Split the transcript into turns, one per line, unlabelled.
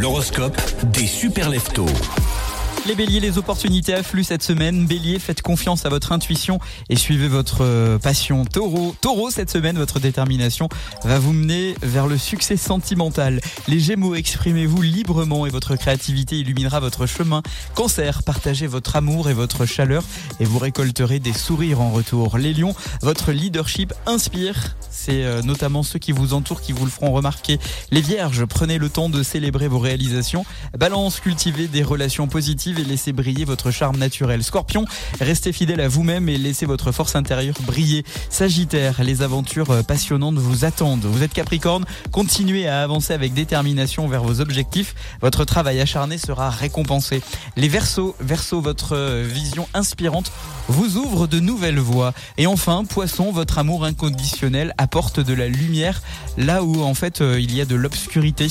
L'horoscope des super leftos.
Les béliers, les opportunités affluent cette semaine. Bélier, faites confiance à votre intuition et suivez votre euh, passion. Taureau, taureau, cette semaine, votre détermination va vous mener vers le succès sentimental. Les gémeaux, exprimez-vous librement et votre créativité illuminera votre chemin. Cancer, partagez votre amour et votre chaleur et vous récolterez des sourires en retour. Les lions, votre leadership inspire. C'est euh, notamment ceux qui vous entourent qui vous le feront remarquer. Les vierges, prenez le temps de célébrer vos réalisations. Balance, cultivez des relations positives et laissez briller votre charme naturel. Scorpion, restez fidèle à vous-même et laissez votre force intérieure briller. Sagittaire, les aventures euh, passionnantes vous attendent. Vous êtes Capricorne, continuez à avancer avec détermination vers vos objectifs. Votre travail acharné sera récompensé. Les Verseaux, Verseau, votre euh, vision inspirante vous ouvre de nouvelles voies. Et enfin, Poisson, votre amour inconditionnel apporte de la lumière là où en fait euh, il y a de l'obscurité.